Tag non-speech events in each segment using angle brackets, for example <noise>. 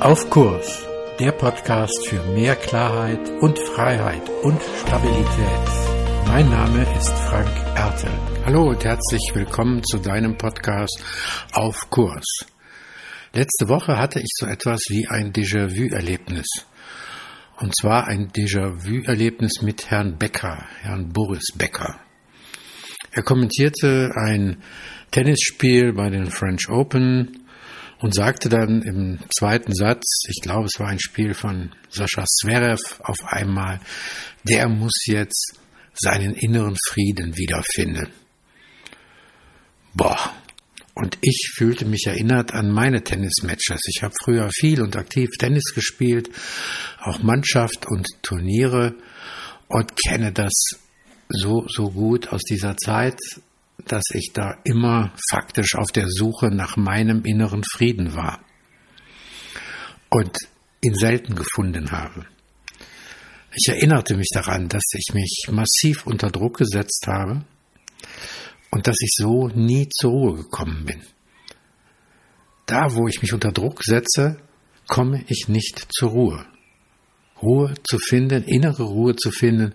Auf Kurs, der Podcast für mehr Klarheit und Freiheit und Stabilität. Mein Name ist Frank Ertel. Hallo und herzlich willkommen zu deinem Podcast Auf Kurs. Letzte Woche hatte ich so etwas wie ein Déjà-vu-Erlebnis. Und zwar ein Déjà-vu-Erlebnis mit Herrn Becker, Herrn Boris Becker. Er kommentierte ein Tennisspiel bei den French Open und sagte dann im zweiten Satz, ich glaube, es war ein Spiel von Sascha Zverev auf einmal, der muss jetzt seinen inneren Frieden wiederfinden. Boah. Und ich fühlte mich erinnert an meine Tennismatches. Ich habe früher viel und aktiv Tennis gespielt, auch Mannschaft und Turniere und kenne das so, so gut aus dieser Zeit dass ich da immer faktisch auf der Suche nach meinem inneren Frieden war und ihn selten gefunden habe. Ich erinnerte mich daran, dass ich mich massiv unter Druck gesetzt habe und dass ich so nie zur Ruhe gekommen bin. Da, wo ich mich unter Druck setze, komme ich nicht zur Ruhe. Ruhe zu finden, innere Ruhe zu finden,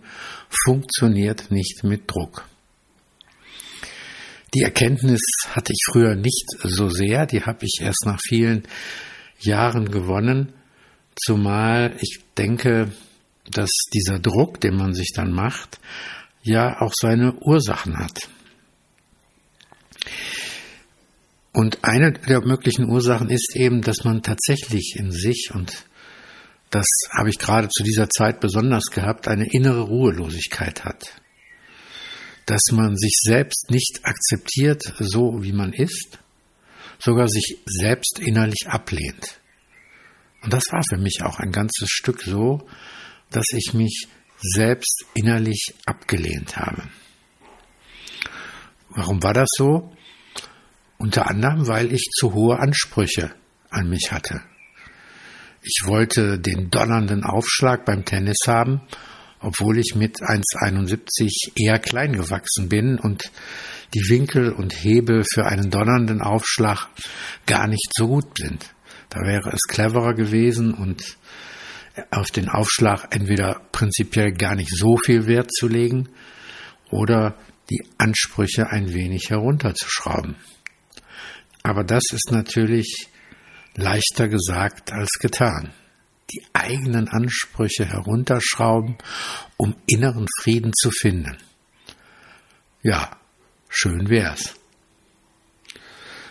funktioniert nicht mit Druck. Die Erkenntnis hatte ich früher nicht so sehr, die habe ich erst nach vielen Jahren gewonnen, zumal ich denke, dass dieser Druck, den man sich dann macht, ja auch seine Ursachen hat. Und eine der möglichen Ursachen ist eben, dass man tatsächlich in sich, und das habe ich gerade zu dieser Zeit besonders gehabt, eine innere Ruhelosigkeit hat dass man sich selbst nicht akzeptiert, so wie man ist, sogar sich selbst innerlich ablehnt. Und das war für mich auch ein ganzes Stück so, dass ich mich selbst innerlich abgelehnt habe. Warum war das so? Unter anderem, weil ich zu hohe Ansprüche an mich hatte. Ich wollte den donnernden Aufschlag beim Tennis haben obwohl ich mit 1,71 eher klein gewachsen bin und die Winkel und Hebel für einen donnernden Aufschlag gar nicht so gut sind. Da wäre es cleverer gewesen und auf den Aufschlag entweder prinzipiell gar nicht so viel Wert zu legen oder die Ansprüche ein wenig herunterzuschrauben. Aber das ist natürlich leichter gesagt als getan die eigenen Ansprüche herunterschrauben, um inneren Frieden zu finden. Ja, schön wär's.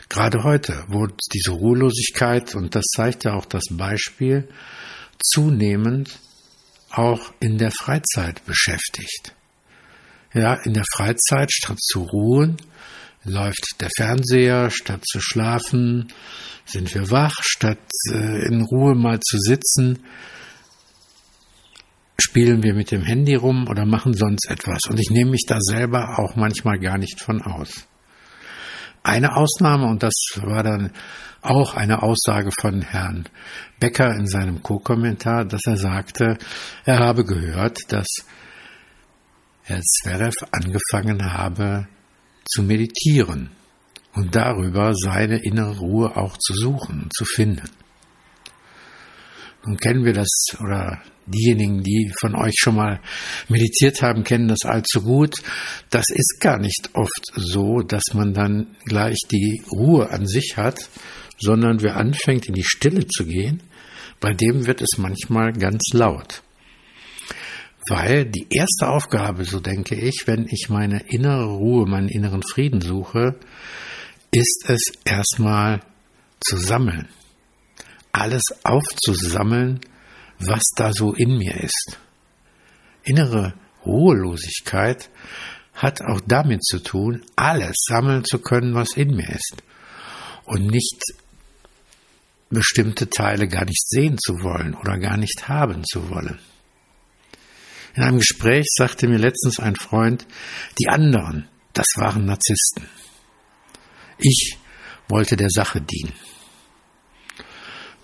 Gerade heute, wo diese Ruhelosigkeit, und das zeigt ja auch das Beispiel, zunehmend auch in der Freizeit beschäftigt. Ja, in der Freizeit statt zu ruhen, läuft der Fernseher, statt zu schlafen, sind wir wach, statt äh, in Ruhe mal zu sitzen, spielen wir mit dem Handy rum oder machen sonst etwas. Und ich nehme mich da selber auch manchmal gar nicht von aus. Eine Ausnahme, und das war dann auch eine Aussage von Herrn Becker in seinem Co-Kommentar, dass er sagte, er habe gehört, dass Herr Zverev angefangen habe zu meditieren und darüber seine innere Ruhe auch zu suchen zu finden. Nun kennen wir das oder diejenigen, die von euch schon mal meditiert haben, kennen das allzu gut. Das ist gar nicht oft so, dass man dann gleich die Ruhe an sich hat, sondern wer anfängt in die Stille zu gehen, bei dem wird es manchmal ganz laut. Weil die erste Aufgabe, so denke ich, wenn ich meine innere Ruhe, meinen inneren Frieden suche, ist es erstmal zu sammeln. Alles aufzusammeln, was da so in mir ist. Innere Ruhelosigkeit hat auch damit zu tun, alles sammeln zu können, was in mir ist. Und nicht bestimmte Teile gar nicht sehen zu wollen oder gar nicht haben zu wollen. In einem Gespräch sagte mir letztens ein Freund, die anderen, das waren Narzissten. Ich wollte der Sache dienen.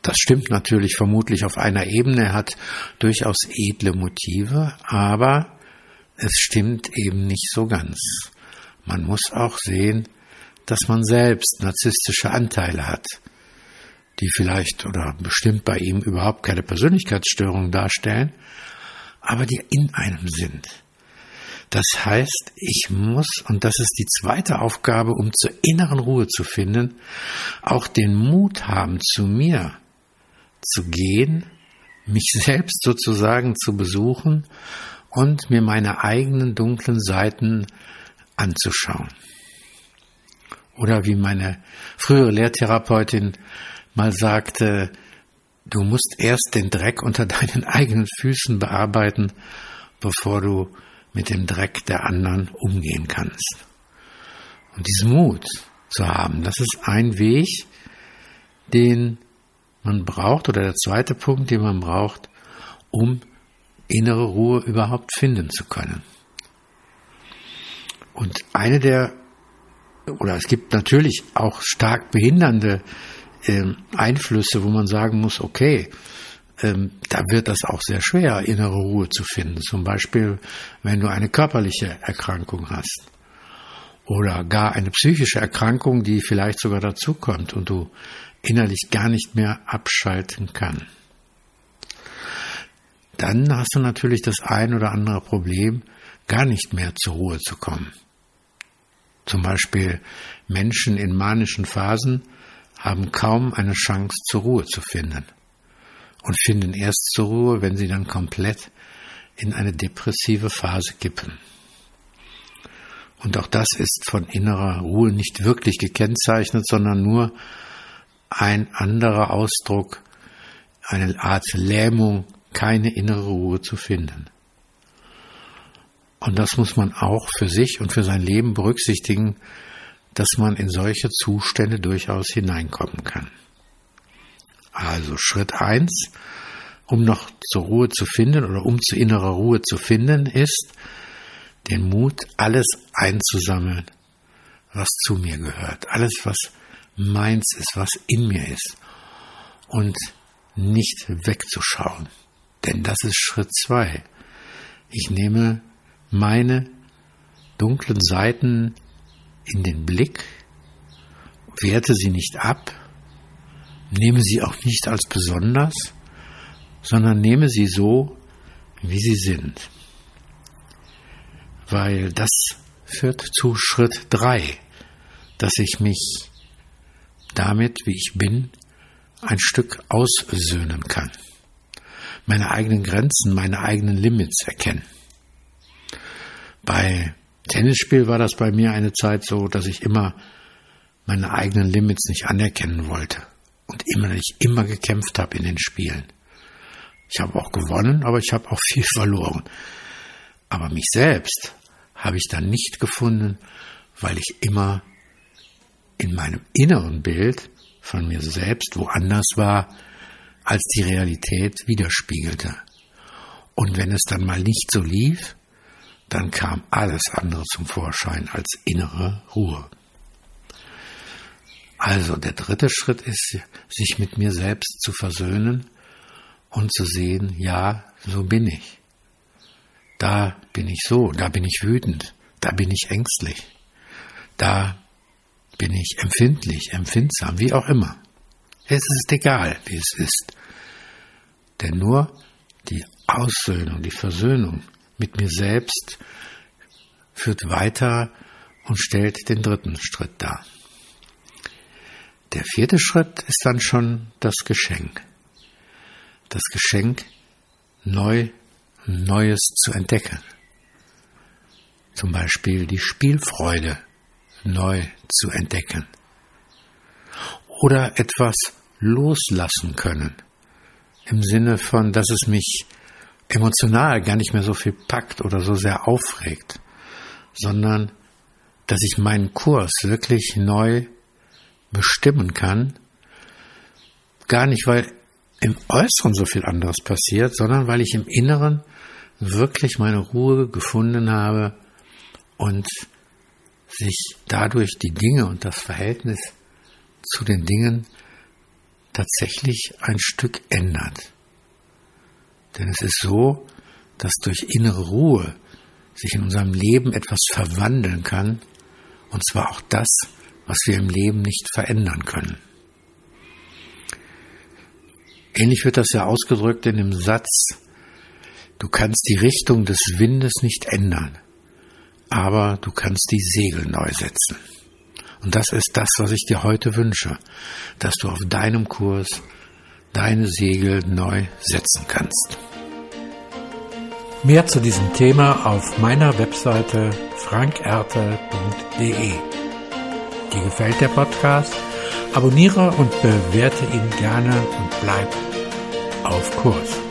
Das stimmt natürlich vermutlich auf einer Ebene, er hat durchaus edle Motive, aber es stimmt eben nicht so ganz. Man muss auch sehen, dass man selbst narzisstische Anteile hat, die vielleicht oder bestimmt bei ihm überhaupt keine Persönlichkeitsstörung darstellen, aber die in einem sind. Das heißt, ich muss, und das ist die zweite Aufgabe, um zur inneren Ruhe zu finden, auch den Mut haben, zu mir zu gehen, mich <laughs> selbst sozusagen zu besuchen und mir meine eigenen dunklen Seiten anzuschauen. Oder wie meine frühere Lehrtherapeutin mal sagte, du musst erst den Dreck unter deinen <laughs> eigenen Füßen bearbeiten, bevor du mit dem Dreck der anderen umgehen kannst. Und diesen Mut zu haben, das ist ein Weg, den man braucht, oder der zweite Punkt, den man braucht, um innere Ruhe überhaupt finden zu können. Und eine der, oder es gibt natürlich auch stark behindernde äh, Einflüsse, wo man sagen muss, okay, ähm, da wird das auch sehr schwer, innere Ruhe zu finden. Zum Beispiel, wenn du eine körperliche Erkrankung hast oder gar eine psychische Erkrankung, die vielleicht sogar dazukommt und du innerlich gar nicht mehr abschalten kann. Dann hast du natürlich das ein oder andere Problem, gar nicht mehr zur Ruhe zu kommen. Zum Beispiel Menschen in manischen Phasen haben kaum eine Chance zur Ruhe zu finden und finden erst zur Ruhe, wenn sie dann komplett in eine depressive Phase kippen. Und auch das ist von innerer Ruhe nicht wirklich gekennzeichnet, sondern nur ein anderer Ausdruck, eine Art Lähmung, keine innere Ruhe zu finden. Und das muss man auch für sich und für sein Leben berücksichtigen, dass man in solche Zustände durchaus hineinkommen kann. Also Schritt eins, um noch zur Ruhe zu finden oder um zu innerer Ruhe zu finden, ist den Mut, alles einzusammeln, was zu mir gehört, alles, was meins ist, was in mir ist und nicht wegzuschauen. Denn das ist Schritt zwei. Ich nehme meine dunklen Seiten in den Blick, werte sie nicht ab, nehme sie auch nicht als besonders, sondern nehme sie so, wie sie sind. Weil das führt zu Schritt drei, dass ich mich damit, wie ich bin, ein Stück aussöhnen kann. Meine eigenen Grenzen, meine eigenen Limits erkennen. Bei Tennisspiel war das bei mir eine Zeit so, dass ich immer meine eigenen Limits nicht anerkennen wollte und immer ich immer gekämpft habe in den Spielen. Ich habe auch gewonnen, aber ich habe auch viel <laughs> verloren. Aber mich selbst habe ich dann nicht gefunden, weil ich immer in meinem inneren Bild von mir selbst woanders war, als die Realität widerspiegelte. Und wenn es dann mal nicht so lief, dann kam alles andere zum Vorschein als innere Ruhe. Also der dritte Schritt ist, sich mit mir selbst zu versöhnen und zu sehen, ja, so bin ich. Da bin ich so, da bin ich wütend, da bin ich ängstlich, da bin ich empfindlich, empfindsam, wie auch immer. Es ist egal, wie es ist. Denn nur die Aussöhnung, die Versöhnung mit mir selbst führt weiter und stellt den dritten Schritt dar. Der vierte Schritt ist dann schon das Geschenk. Das Geschenk, neu, Neues zu entdecken. Zum Beispiel die Spielfreude neu zu entdecken. Oder etwas loslassen können. Im Sinne von, dass es mich emotional gar nicht mehr so viel packt oder so sehr aufregt, sondern dass ich meinen Kurs wirklich neu bestimmen kann, gar nicht, weil im Äußeren so viel anderes passiert, sondern weil ich im Inneren wirklich meine Ruhe gefunden habe und sich dadurch die Dinge und das Verhältnis zu den Dingen tatsächlich ein Stück ändert. Denn es ist so, dass durch innere Ruhe sich in unserem Leben etwas verwandeln kann, und zwar auch das, was wir im Leben nicht verändern können. Ähnlich wird das ja ausgedrückt in dem Satz, du kannst die Richtung des Windes nicht ändern, aber du kannst die Segel neu setzen. Und das ist das, was ich dir heute wünsche, dass du auf deinem Kurs deine Segel neu setzen kannst. Mehr zu diesem Thema auf meiner Webseite frankerte.de. Dir gefällt der Podcast? Abonniere und bewerte ihn gerne und bleib auf Kurs.